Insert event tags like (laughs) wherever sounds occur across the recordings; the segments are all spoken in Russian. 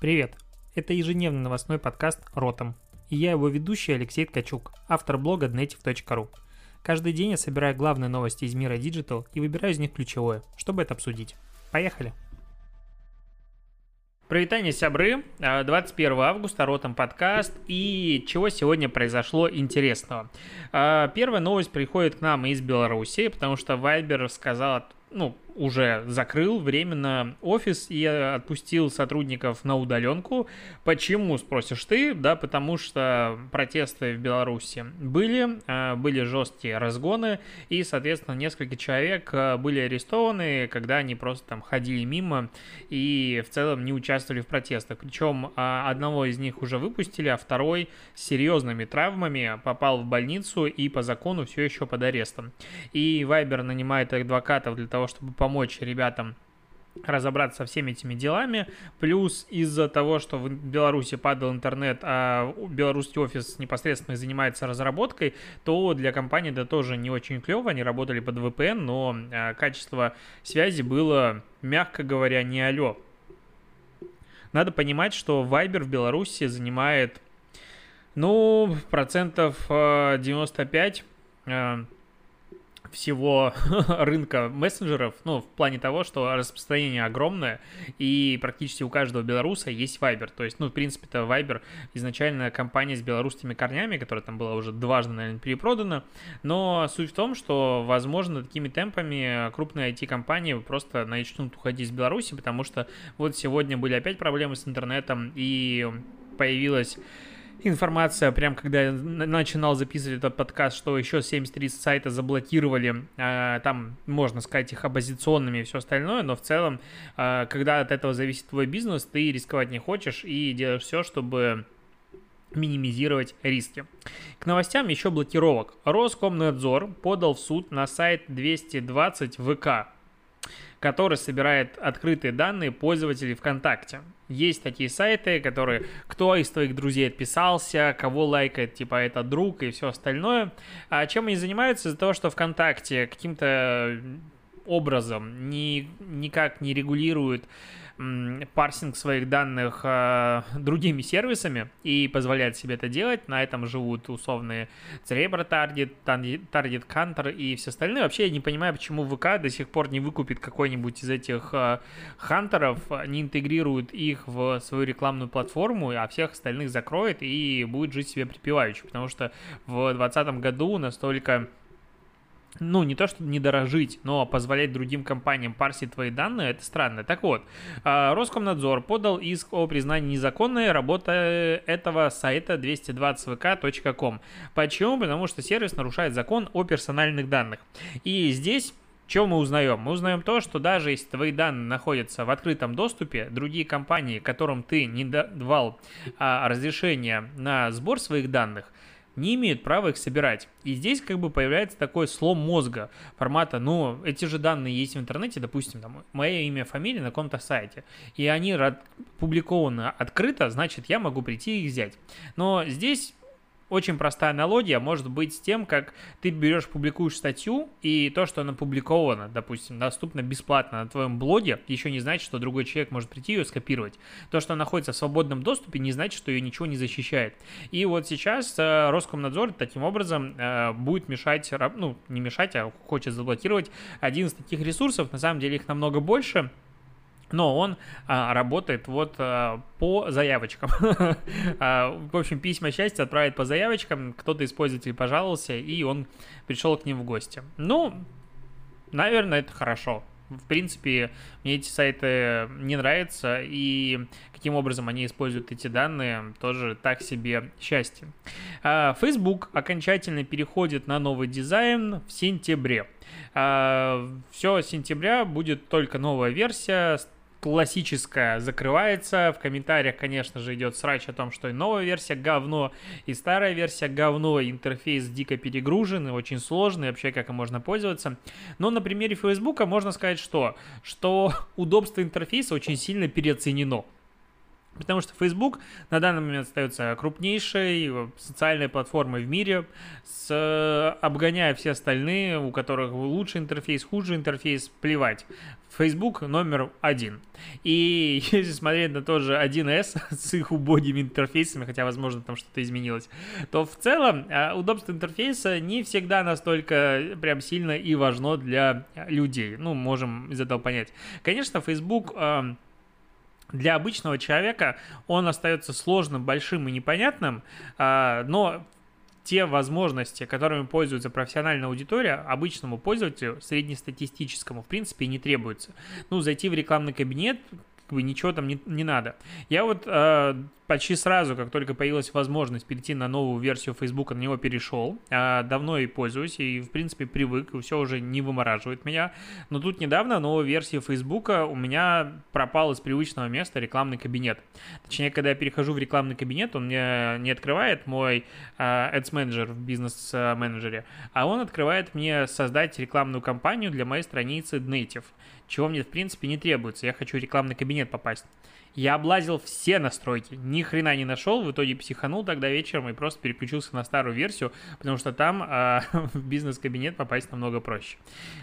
Привет! Это ежедневный новостной подкаст «Ротом». И я его ведущий Алексей Ткачук, автор блога dnetiv.ru. Каждый день я собираю главные новости из мира Digital и выбираю из них ключевое, чтобы это обсудить. Поехали! Привитание, сябры. 21 августа, Ротом подкаст. И чего сегодня произошло интересного? А, первая новость приходит к нам из Беларуси, потому что Вайбер сказал, ну, уже закрыл временно офис и отпустил сотрудников на удаленку. Почему, спросишь ты? Да, потому что протесты в Беларуси были, э, были жесткие разгоны, и, соответственно, несколько человек э, были арестованы, когда они просто там ходили мимо и в целом не участвовали в протестах. Причем э, одного из них уже выпустили, а второй с серьезными травмами попал в больницу и по закону все еще под арестом. И Вайбер нанимает адвокатов для того, чтобы помочь ребятам разобраться со всеми этими делами. Плюс из-за того, что в Беларуси падал интернет, а белорусский офис непосредственно занимается разработкой, то для компании это тоже не очень клево. Они работали под VPN, но а, качество связи было, мягко говоря, не алё. Надо понимать, что Viber в Беларуси занимает, ну, процентов 95 а, всего (laughs) рынка мессенджеров, ну, в плане того, что распространение огромное, и практически у каждого белоруса есть Viber. То есть, ну, в принципе, это Viber изначально компания с белорусскими корнями, которая там была уже дважды, наверное, перепродана. Но суть в том, что, возможно, такими темпами крупные IT-компании просто начнут уходить из Беларуси, потому что вот сегодня были опять проблемы с интернетом, и появилась информация, прям когда я начинал записывать этот подкаст, что еще 73 сайта заблокировали, а, там можно сказать их оппозиционными и все остальное, но в целом, а, когда от этого зависит твой бизнес, ты рисковать не хочешь и делаешь все, чтобы минимизировать риски. К новостям еще блокировок. Роскомнадзор подал в суд на сайт 220 ВК который собирает открытые данные пользователей ВКонтакте. Есть такие сайты, которые кто из твоих друзей отписался, кого лайкает, типа это друг и все остальное. А чем они занимаются? Из-за того, что ВКонтакте каким-то образом ни, никак не регулирует парсинг своих данных э, другими сервисами и позволяет себе это делать. На этом живут условные Cerebro Target, Target Counter и все остальные. Вообще я не понимаю, почему ВК до сих пор не выкупит какой-нибудь из этих э, хантеров, не интегрирует их в свою рекламную платформу, а всех остальных закроет и будет жить себе припеваючи. Потому что в 2020 году настолько ну, не то, чтобы не дорожить, но позволять другим компаниям парсить твои данные, это странно. Так вот, а, Роскомнадзор подал иск о признании незаконной работы этого сайта 220vk.com. Почему? Потому что сервис нарушает закон о персональных данных. И здесь что мы узнаем? Мы узнаем то, что даже если твои данные находятся в открытом доступе, другие компании, которым ты не давал а, разрешение на сбор своих данных, не имеют права их собирать. И здесь как бы появляется такой слом мозга формата, ну, эти же данные есть в интернете, допустим, там, мое имя, фамилия на каком-то сайте, и они публикованы открыто, значит, я могу прийти и их взять. Но здесь очень простая аналогия может быть с тем, как ты берешь, публикуешь статью, и то, что она публикована, допустим, доступно бесплатно на твоем блоге, еще не значит, что другой человек может прийти ее скопировать. То, что она находится в свободном доступе, не значит, что ее ничего не защищает. И вот сейчас э, Роскомнадзор таким образом э, будет мешать, ну, не мешать, а хочет заблокировать один из таких ресурсов. На самом деле их намного больше но он а, работает вот а, по заявочкам. (laughs) а, в общем, письма счастья отправит по заявочкам, кто-то из пользователей пожаловался, и он пришел к ним в гости. Ну, наверное, это хорошо. В принципе, мне эти сайты не нравятся, и каким образом они используют эти данные, тоже так себе счастье. А, Facebook окончательно переходит на новый дизайн в сентябре. А, все сентября будет только новая версия классическая закрывается. В комментариях, конечно же, идет срач о том, что и новая версия говно, и старая версия говно, интерфейс дико перегружен и очень сложный, вообще как им можно пользоваться. Но на примере Фейсбука можно сказать что? Что (laughs) удобство интерфейса очень сильно переоценено. Потому что Facebook на данный момент остается крупнейшей социальной платформой в мире, с, обгоняя все остальные, у которых лучший интерфейс, хуже интерфейс, плевать. Facebook номер один. И (laughs) если смотреть на тот же 1С (laughs) с их убогими интерфейсами, хотя, возможно, там что-то изменилось, то в целом э, удобство интерфейса не всегда настолько прям сильно и важно для людей. Ну, можем из этого понять. Конечно, Facebook для обычного человека он остается сложным, большим и непонятным, а, но те возможности, которыми пользуется профессиональная аудитория, обычному пользователю, среднестатистическому, в принципе, не требуется. Ну, зайти в рекламный кабинет, как бы ничего там не, не надо. Я вот э, почти сразу, как только появилась возможность перейти на новую версию Facebook, на него перешел. Э, давно и пользуюсь, и, в принципе, привык, и все уже не вымораживает меня. Но тут недавно новая версия Facebook у меня пропал из привычного места рекламный кабинет. Точнее, когда я перехожу в рекламный кабинет, он мне не открывает мой э, Ads Manager в бизнес-менеджере, а он открывает мне создать рекламную кампанию для моей страницы Native чего мне в принципе не требуется. Я хочу рекламный кабинет попасть. Я облазил все настройки, ни хрена не нашел, в итоге психанул тогда вечером и просто переключился на старую версию, потому что там э, (laughs) в бизнес-кабинет попасть намного проще.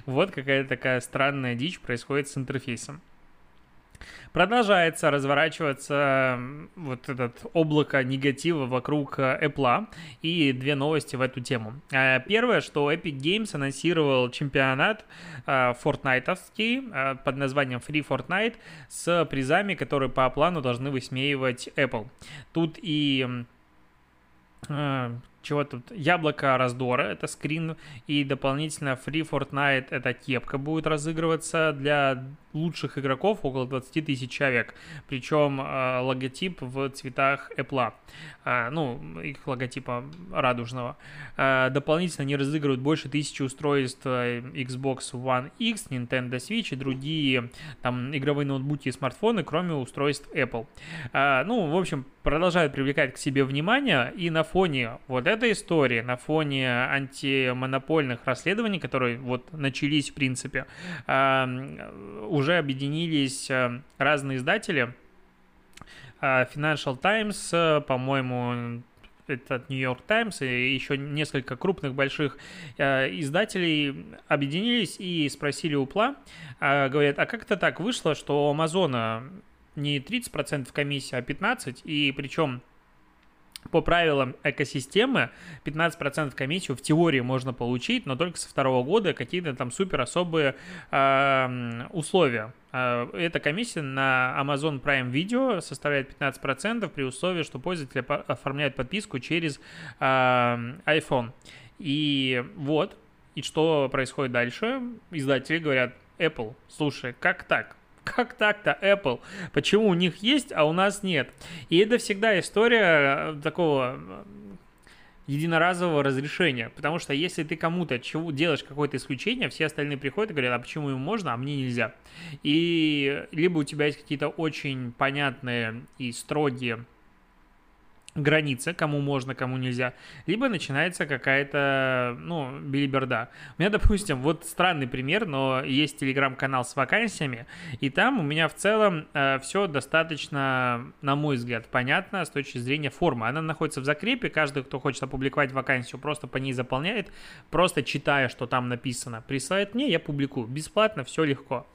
Вот какая-то такая странная дичь происходит с интерфейсом. Продолжается разворачиваться вот этот облако негатива вокруг э, Apple и две новости в эту тему. Э, первое, что Epic Games анонсировал чемпионат э, фортнайтовский под названием Free Fortnite с призами, которые по плану должны высмеивать Apple. Тут и чего тут? Яблоко раздора, это скрин, и дополнительно Free Fortnite, это кепка будет разыгрываться для лучших игроков, около 20 тысяч человек. Причем э, логотип в цветах Apple. Э, ну, их логотипа радужного. Э, дополнительно они разыгрывают больше тысячи устройств э, Xbox One X, Nintendo Switch и другие там игровые ноутбуки и смартфоны, кроме устройств Apple. Э, ну, в общем, продолжают привлекать к себе внимание, и на фоне вот этой истории, на фоне антимонопольных расследований, которые вот начались, в принципе, э, уже объединились э, разные издатели. Э, Financial Times, э, по-моему, это New York Times и еще несколько крупных больших издателей объединились и спросили у Пла, э, говорят, а как это так вышло, что у Амазона не 30% комиссия, а 15%, и причем по правилам экосистемы 15% комиссию в теории можно получить, но только со второго года какие-то там супер особые э, условия. Эта комиссия на Amazon Prime Video составляет 15% при условии, что пользователь оформляет подписку через э, iPhone. И вот, и что происходит дальше? Издатели говорят, Apple, слушай, как так? (laughs) Как так-то, Apple? Почему у них есть, а у нас нет? И это всегда история э, такого э, единоразового разрешения. Потому что если ты кому-то чего делаешь какое-то исключение, все остальные приходят и говорят, а почему ему можно, а мне нельзя. И либо у тебя есть какие-то очень понятные и строгие граница, кому можно, кому нельзя, либо начинается какая-то, ну, билиберда. У меня, допустим, вот странный пример, но есть телеграм-канал с вакансиями, и там у меня в целом э, все достаточно, на мой взгляд, понятно с точки зрения формы. Она находится в закрепе, каждый, кто хочет опубликовать вакансию, просто по ней заполняет, просто читая, что там написано, присылает мне, я публикую. Бесплатно, все легко.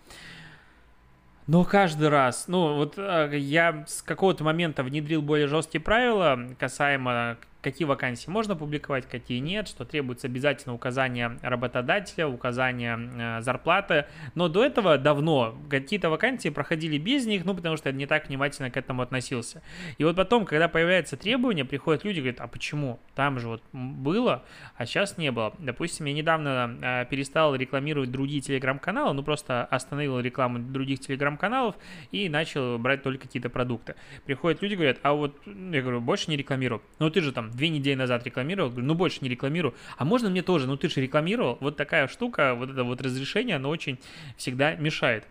Но каждый раз, ну вот э, я с какого-то момента внедрил более жесткие правила касаемо какие вакансии можно публиковать, какие нет, что требуется обязательно указание работодателя, указание э, зарплаты. Но до этого давно какие-то вакансии проходили без них, ну, потому что я не так внимательно к этому относился. И вот потом, когда появляется требование, приходят люди и говорят, а почему? Там же вот было, а сейчас не было. Допустим, я недавно э, перестал рекламировать другие телеграм-каналы, ну, просто остановил рекламу других телеграм-каналов и начал брать только какие-то продукты. Приходят люди говорят, а вот, я говорю, больше не рекламирую. Ну, ты же там две недели назад рекламировал, говорю, ну больше не рекламирую, а можно мне тоже, ну ты же рекламировал, вот такая штука, вот это вот разрешение, оно очень всегда мешает.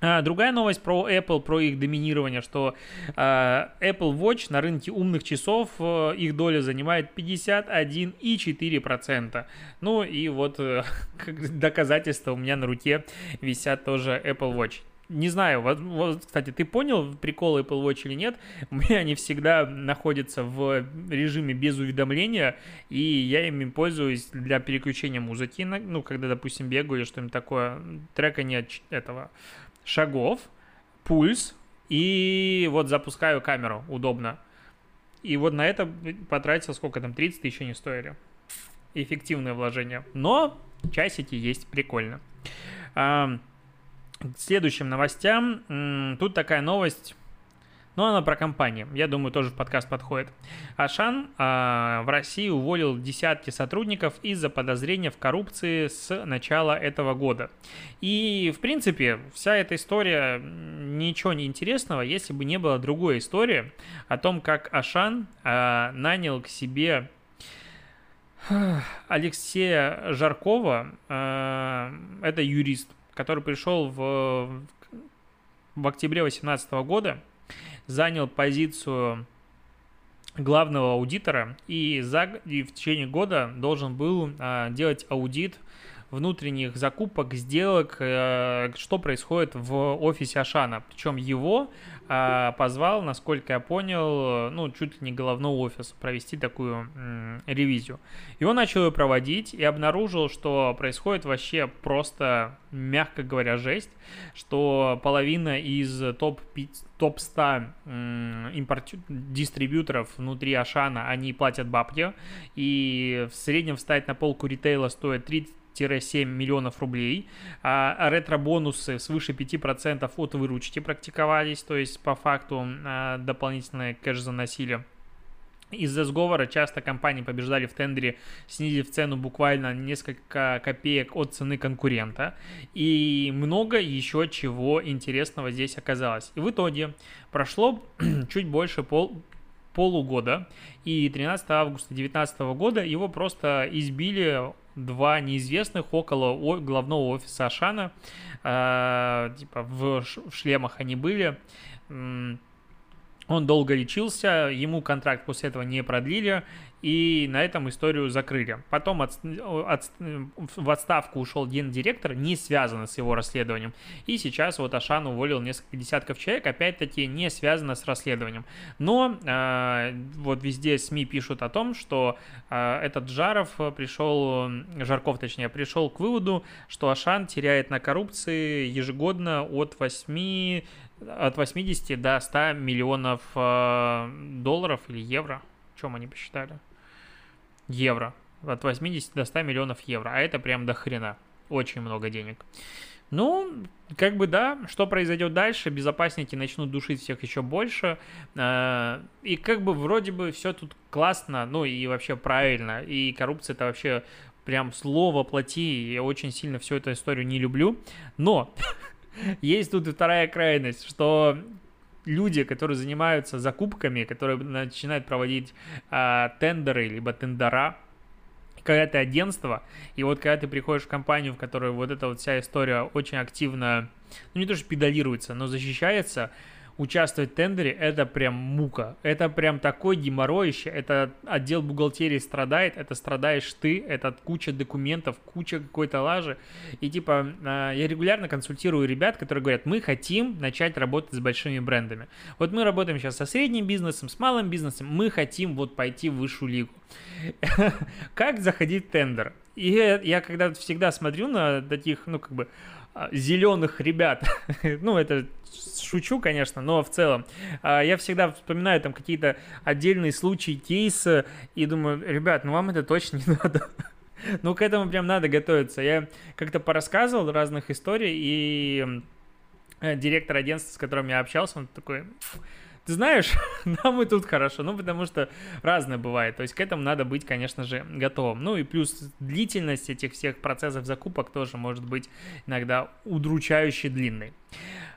А, другая новость про Apple, про их доминирование, что а, Apple Watch на рынке умных часов, а, их доля занимает 51,4%. Ну и вот э, (laughs) как доказательство у меня на руке висят тоже Apple Watch. Не знаю, вот, вот, кстати, ты понял приколы Apple Watch или нет? (laughs) У меня они всегда находятся в режиме без уведомления, и я ими пользуюсь для переключения музыки, ну, когда, допустим, бегаю или что-нибудь такое, трекания этого шагов, пульс, и вот запускаю камеру, удобно. И вот на это потратил сколько там, 30 тысяч не стоили. Эффективное вложение. Но часики есть, прикольно. К следующим новостям. Тут такая новость но она про компании. Я думаю, тоже в подкаст подходит. Ашан а, в России уволил десятки сотрудников из-за подозрения в коррупции с начала этого года. И, в принципе, вся эта история ничего не интересного, если бы не было другой истории о том, как Ашан а, нанял к себе Алексея Жаркова, э, это юрист, который пришел в, в октябре 2018 года занял позицию главного аудитора и, за, и в течение года должен был а, делать аудит внутренних закупок, сделок, э, что происходит в офисе Ашана. Причем его а, позвал, насколько я понял, ну, чуть ли не головного офиса провести такую ревизию. И он начал ее проводить и обнаружил, что происходит вообще просто, мягко говоря, жесть, что половина из топ топ-100 импорт... дистрибьюторов внутри Ашана, они платят бабки, и в среднем встать на полку ритейла стоит 30 7 миллионов рублей, а ретро-бонусы свыше 5% от выручки практиковались, то есть по факту а, дополнительное кэш заносили. Из-за сговора часто компании побеждали в тендере, снизив цену буквально несколько копеек от цены конкурента. И много еще чего интересного здесь оказалось. И в итоге прошло (clears throat) чуть больше пол, полугода, и 13 августа 2019 года его просто избили два неизвестных около главного офиса Ашана. Э, типа в шлемах они были. Он долго лечился, ему контракт после этого не продлили, и на этом историю закрыли. Потом от, от, в отставку ушел гендиректор, не связано с его расследованием. И сейчас вот Ашан уволил несколько десятков человек, опять-таки не связано с расследованием. Но э, вот везде СМИ пишут о том, что э, этот Жаров пришел, Жарков точнее, пришел к выводу, что Ашан теряет на коррупции ежегодно от 8 от 80 до 100 миллионов э, долларов или евро. Чем они посчитали? Евро. От 80 до 100 миллионов евро. А это прям до хрена. Очень много денег. Ну, как бы да, что произойдет дальше, безопасники начнут душить всех еще больше, э, и как бы вроде бы все тут классно, ну и вообще правильно, и коррупция это вообще прям слово плати, я очень сильно всю эту историю не люблю, но (laughs) есть тут и вторая крайность, что люди, которые занимаются закупками, которые начинают проводить а, тендеры, либо тендера, когда ты агентство, и вот когда ты приходишь в компанию, в которой вот эта вот вся история очень активно, ну не то что педалируется, но защищается, участвовать в тендере – это прям мука. Это прям такой геморроище. Это отдел бухгалтерии страдает, это страдаешь ты, это куча документов, куча какой-то лажи. И типа а, я регулярно консультирую ребят, которые говорят, мы хотим начать работать с большими брендами. Вот мы работаем сейчас со средним бизнесом, с малым бизнесом, мы хотим вот пойти в высшую лигу. (laughs) Как заходить в тендер? И я когда всегда смотрю на таких, ну как бы, зеленых ребят. (laughs) ну, это шучу, конечно, но в целом. А, я всегда вспоминаю там какие-то отдельные случаи, кейсы, и думаю, ребят, ну вам это точно не (laughs) надо. ну, к этому прям надо готовиться. Я как-то порассказывал разных историй, и э, директор агентства, с которым я общался, он такой, ты знаешь, (laughs) нам и тут хорошо, ну, потому что разное бывает, то есть к этому надо быть, конечно же, готовым. Ну и плюс длительность этих всех процессов закупок тоже может быть иногда удручающе длинной.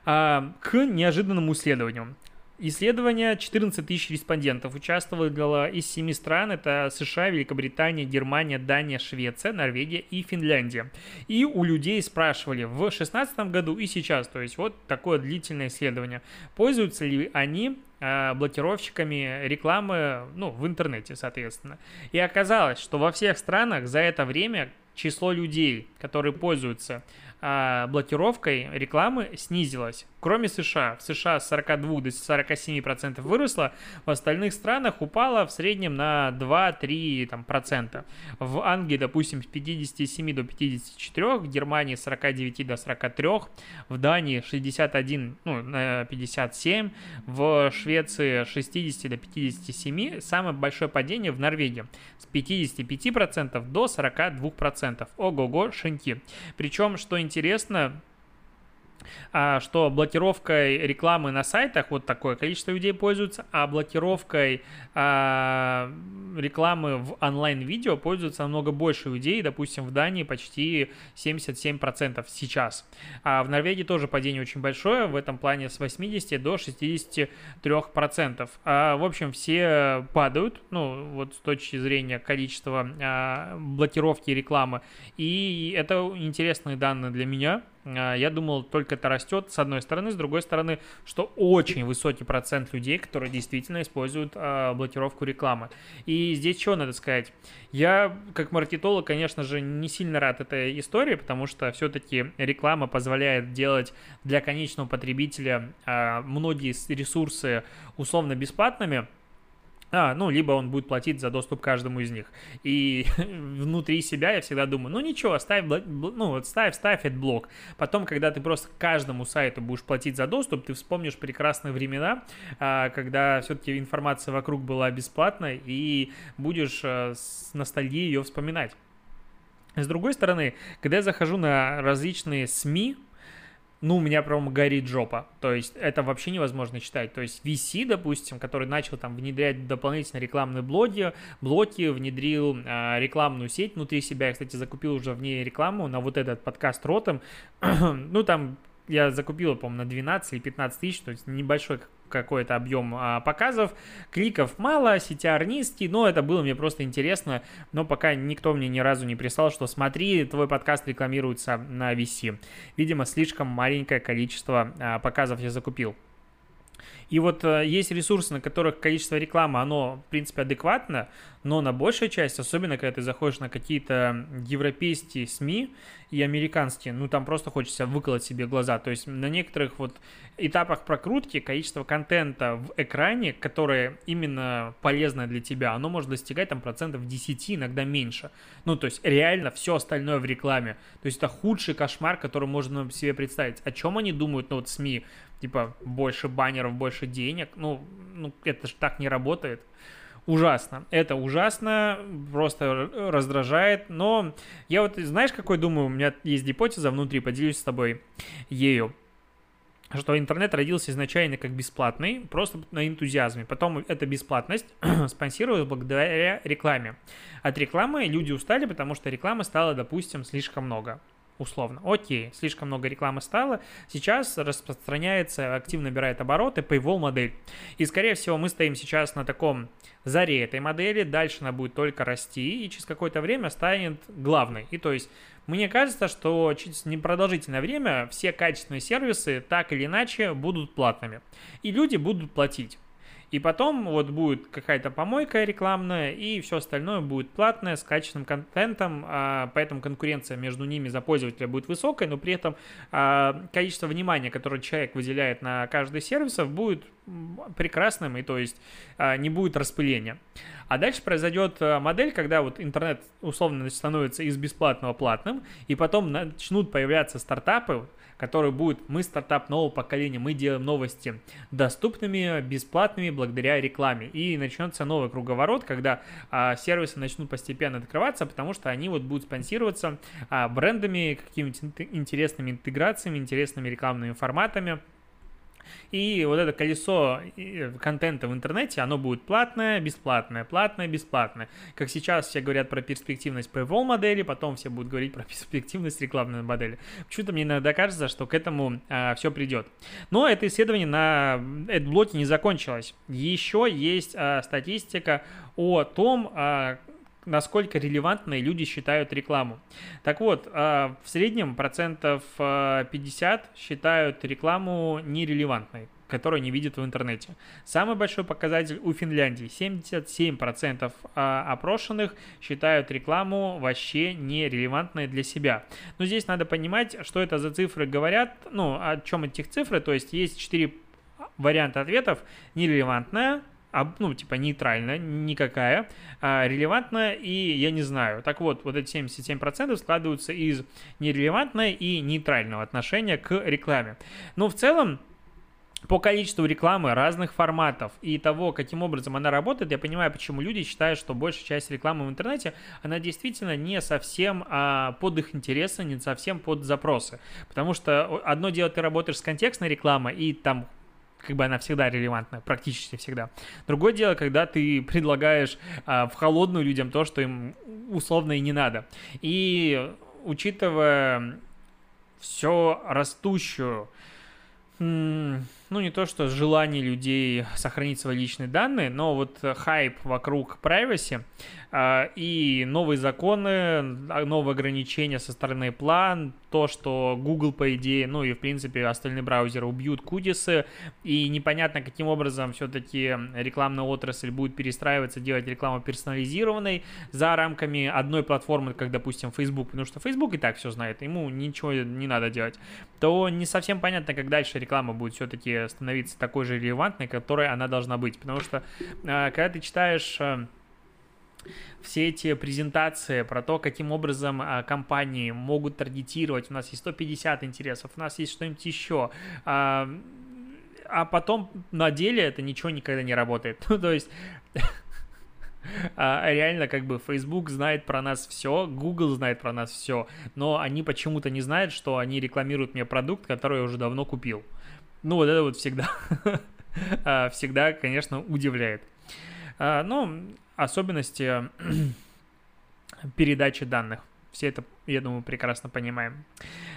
А, к неожиданному исследованию. Исследование 14 тысяч респондентов участвовало из 7 стран. Это США, Великобритания, Германия, Дания, Швеция, Норвегия и Финляндия. И у людей спрашивали в 2016 году и сейчас, то есть вот такое длительное исследование, пользуются ли они э, блокировщиками рекламы ну, в интернете, соответственно. И оказалось, что во всех странах за это время число людей, которые пользуются а, блокировкой рекламы снизилась. Кроме США. В США с 42 до 47% выросла, в остальных странах упала в среднем на 2-3 там, процента. В Англии, допустим, с 57 до 54, в Германии с 49 до 43, в Дании 61, ну, на 57, в Швеции 60 до 57, самое большое падение в Норвегии с 55% до 42%. Ого-го, шинки. Причем, что интересно, что блокировкой рекламы на сайтах вот такое количество людей пользуются, а блокировкой а, рекламы в онлайн-видео пользуются намного больше людей, допустим, в Дании почти 77% сейчас. А в Норвегии тоже падение очень большое, в этом плане с 80 до 63%. А, в общем, все падают, ну, вот с точки зрения количества а, блокировки рекламы, и это интересные данные для меня, а, я думал, только это растет, с одной стороны. С другой стороны, что очень высокий процент людей, которые действительно используют а, блокировку рекламы. И здесь что надо сказать? Я, как маркетолог, конечно же, не сильно рад этой истории, потому что все-таки реклама позволяет делать для конечного потребителя а, многие ресурсы условно бесплатными, а, ну, либо он будет платить за доступ каждому из них. И (laughs) внутри себя я всегда думаю, ну ничего, ставь, ну, вот ставь, ставь этот блок. Потом, когда ты просто каждому сайту будешь платить за доступ, ты вспомнишь прекрасные времена, а, когда все-таки информация вокруг была бесплатной, и будешь а, с ностальгией ее вспоминать. С другой стороны, когда я захожу на различные СМИ, ну, у меня прям горит жопа. То есть это вообще невозможно читать. То есть VC, допустим, который начал там внедрять дополнительно рекламные блоги, блоки, внедрил э, рекламную сеть внутри себя. Я, кстати, закупил уже в ней рекламу на вот этот подкаст Ротом. (clears throat) ну, там я закупил, по-моему, на 12 или 15 тысяч, то есть небольшой какой-то объем а, показов, кликов мало, CTR низкий, но это было мне просто интересно, но пока никто мне ни разу не прислал, что смотри, твой подкаст рекламируется на VC. Видимо, слишком маленькое количество а, показов я закупил. И вот э, есть ресурсы, на которых количество рекламы, оно, в принципе, адекватно, но на большая часть, особенно когда ты заходишь на какие-то европейские СМИ и американские, ну, там просто хочется выколоть себе глаза. То есть на некоторых вот этапах прокрутки количество контента в экране, которое именно полезно для тебя, оно может достигать там процентов 10, иногда меньше. Ну, то есть реально все остальное в рекламе. То есть это худший кошмар, который можно себе представить. О чем они думают, ну, вот СМИ? Типа больше баннеров, больше денег. Ну, ну это же так не работает ужасно. Это ужасно, просто раздражает. Но я вот, знаешь, какой думаю, у меня есть гипотеза внутри, поделюсь с тобой ею что интернет родился изначально как бесплатный, просто на энтузиазме. Потом эта бесплатность (clears throat) спонсировалась благодаря рекламе. От рекламы люди устали, потому что рекламы стало, допустим, слишком много условно. Окей, слишком много рекламы стало. Сейчас распространяется, активно набирает обороты Paywall модель. И, скорее всего, мы стоим сейчас на таком заре этой модели. Дальше она будет только расти и через какое-то время станет главной. И то есть мне кажется, что через непродолжительное время все качественные сервисы так или иначе будут платными. И люди будут платить. И потом вот будет какая-то помойка рекламная, и все остальное будет платное, с качественным контентом, а, поэтому конкуренция между ними за пользователя будет высокой, но при этом а, количество внимания, которое человек выделяет на каждый сервис, будет прекрасным, и то есть а, не будет распыления. А дальше произойдет модель, когда вот интернет условно становится из бесплатного платным, и потом начнут появляться стартапы, который будет «Мы стартап нового поколения, мы делаем новости доступными, бесплатными благодаря рекламе». И начнется новый круговорот, когда а, сервисы начнут постепенно открываться, потому что они вот будут спонсироваться а, брендами, какими-то интересными интеграциями, интересными рекламными форматами. И вот это колесо контента в интернете, оно будет платное, бесплатное, платное, бесплатное. Как сейчас все говорят про перспективность paywall модели, потом все будут говорить про (laughs) перспективность рекламной модели. Почему-то мне иногда кажется, что к этому а, все придет. Но это исследование на AdBlock не закончилось. Еще есть а, статистика о том, а, насколько релевантной люди считают рекламу. Так вот, в среднем процентов 50 считают рекламу нерелевантной который они видят в интернете. Самый большой показатель у Финляндии. 77% а, опрошенных считают рекламу вообще нерелевантной для себя. Но здесь надо понимать, что это за цифры говорят, ну, о чем этих цифры, то есть есть 4 варианта ответов. Нерелевантная, ну, типа, нейтральная, никакая, а релевантная и я не знаю. Так вот, вот эти 77% складываются из нерелевантного и нейтрального отношения к рекламе. Но в целом, по количеству рекламы разных форматов и того, каким образом она работает, я понимаю, почему люди считают, что большая часть рекламы в интернете, она действительно не совсем а, под их интересы, не совсем под запросы. Потому что одно дело, ты работаешь с контекстной рекламой, и там как бы она всегда релевантна, практически всегда. Другое дело, когда ты предлагаешь а, в холодную людям то, что им условно и не надо. И учитывая все растущую ну, не то, что желание людей сохранить свои личные данные, но вот хайп вокруг privacy э, и новые законы, а, новые ограничения со стороны план, то, что Google, по идее, ну и, в принципе, остальные браузеры убьют кудисы, и непонятно, каким образом все-таки рекламная отрасль будет перестраиваться, делать рекламу персонализированной за рамками одной платформы, как, допустим, Facebook, потому что Facebook и так все знает, ему ничего не надо делать, то не совсем понятно, как дальше реклама будет все-таки становиться такой же релевантной, которой она должна быть. Потому что а, когда ты читаешь а, все эти презентации про то, каким образом а, компании могут таргетировать. У нас есть 150 интересов, у нас есть что-нибудь еще. А потом на деле это ничего никогда не работает. (laughs) Ну, то есть а, (laughs) реально как бы Facebook знает про нас все, Google знает про нас все, но они почему-то не знают, что они рекламируют мне продукт, который я уже давно купил. Ну, вот это вот всегда, (laughs) а, всегда, конечно, удивляет. А, ну, особенности (clears throat) передачи данных. Все это, я думаю, прекрасно понимаем.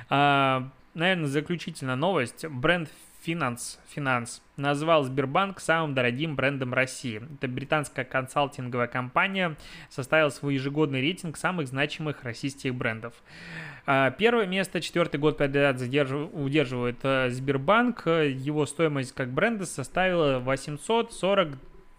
А, наверное, заключительная новость. Бренд Finance, Finance назвал Сбербанк самым дорогим брендом России. Это британская консалтинговая компания составила свой ежегодный рейтинг самых значимых российских брендов. А, первое место четвертый год подряд удерживает э, Сбербанк. Его стоимость как бренда составила 840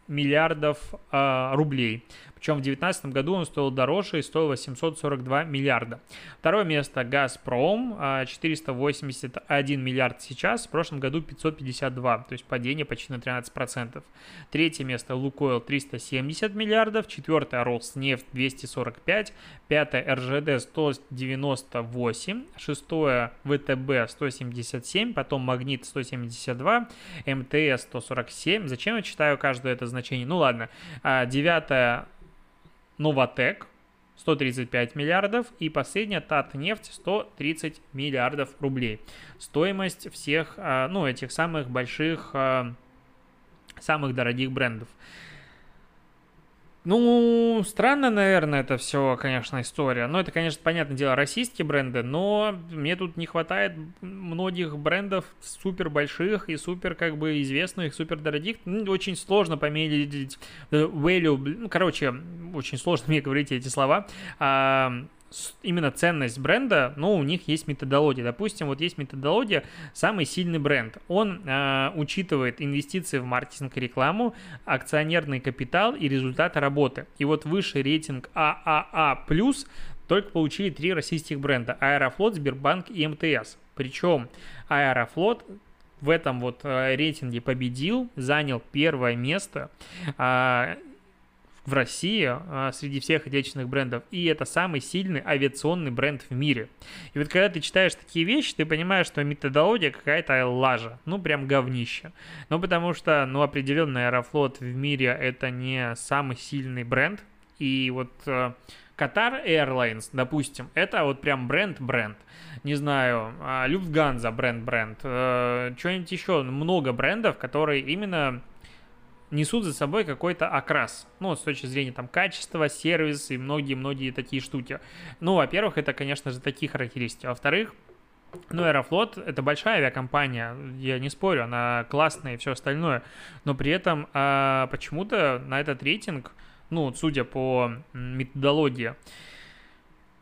миллиардов э, рублей. Причем в 2019 году он стоил дороже и стоил 842 миллиарда. Второе место «Газпром», 481 а, миллиард сейчас, в прошлом году 552, то есть падение почти на 13%. Третье место «Лукойл» 370 миллиардов, четвертое «Роснефть» 245, пятое «РЖД» 198, шестое «ВТБ» 177, потом «Магнит» 172, МТС 147. Зачем я читаю каждое это значение? Ну ладно. А, девятое Новотек 135 миллиардов и последняя Татнефть 130 миллиардов рублей. Стоимость всех, а, ну, этих самых больших, а, самых дорогих брендов. Ну, странно, наверное, это все, конечно, история. Но это, конечно, понятное дело, российские бренды, но мне тут не хватает многих брендов супер больших и супер, как бы, известных, супер дорогих. Ну, очень сложно померить value, ну, короче, очень сложно мне говорить эти слова. Именно ценность бренда, но у них есть методология. Допустим, вот есть методология «Самый сильный бренд». Он э, учитывает инвестиции в маркетинг и рекламу, акционерный капитал и результаты работы. И вот высший рейтинг ААА+, только получили три российских бренда – Аэрофлот, Сбербанк и МТС. Причем Аэрофлот в этом вот э, рейтинге победил, занял первое место. А, в России а, среди всех отечественных брендов, и это самый сильный авиационный бренд в мире. И вот когда ты читаешь такие вещи, ты понимаешь, что методология какая-то лажа, ну прям говнище. Ну потому что, ну определенно Аэрофлот в мире это не самый сильный бренд, и вот а, Qatar Airlines, допустим, это вот прям бренд-бренд. Не знаю, Люфтганза бренд-бренд, э, что-нибудь еще, много брендов, которые именно несут за собой какой-то окрас. Ну, с точки зрения там качества, сервис и многие-многие такие штуки. Ну, во-первых, это, конечно же, такие характеристики. Во-вторых, ну, Аэрофлот — это большая авиакомпания, я не спорю, она классная и все остальное, но при этом а, почему-то на этот рейтинг, ну, судя по методологии,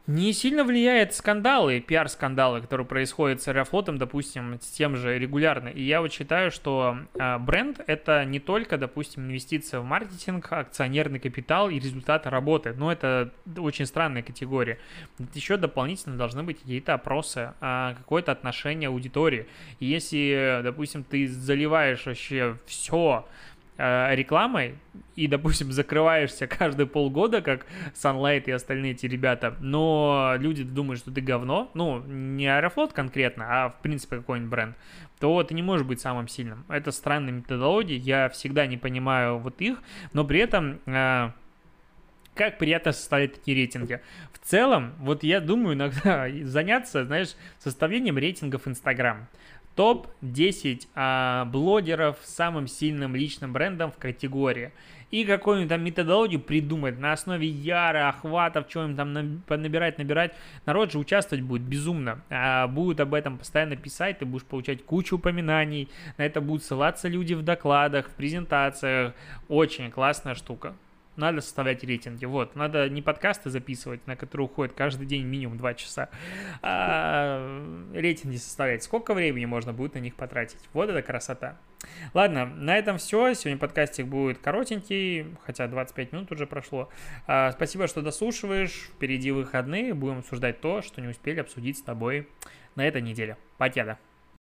Не сильно влияет скандалы, пиар-скандалы, которые происходят с Аэрофлотом, допустим, с тем же регулярно. И я вот считаю, что э, бренд — это не только, допустим, инвестиция в маркетинг, акционерный капитал и результаты работы. Но это очень странная категория. Еще дополнительно должны быть какие-то опросы, э, какое-то отношение аудитории. И если, допустим, ты заливаешь вообще все рекламой и, допустим, закрываешься каждые полгода, как Sunlight и остальные эти ребята, но люди думают, что ты говно, ну, не Аэрофлот конкретно, а, в принципе, какой-нибудь бренд, то ты не можешь быть самым сильным. Это странная методология, я всегда не понимаю вот их, но при этом... Э, как приятно составлять такие рейтинги. В целом, вот я думаю иногда (laughs) заняться, знаешь, составлением рейтингов Инстаграм топ-10 а, блогеров с самым сильным личным брендом в категории. И какую-нибудь там методологию придумать на основе яра, охватов, что им там набирать, набирать. Народ же участвовать будет безумно. А, будут об этом постоянно писать, ты будешь получать кучу упоминаний. На это будут ссылаться люди в докладах, в презентациях. Очень классная штука надо составлять рейтинги. Вот, надо не подкасты записывать, на которые уходит каждый день минимум 2 часа, а рейтинги составлять. Сколько времени можно будет на них потратить? Вот это красота. Ладно, на этом все. Сегодня подкастик будет коротенький, хотя 25 минут уже прошло. А, спасибо, что дослушиваешь. Впереди выходные. Будем обсуждать то, что не успели обсудить с тобой на этой неделе. Покеда.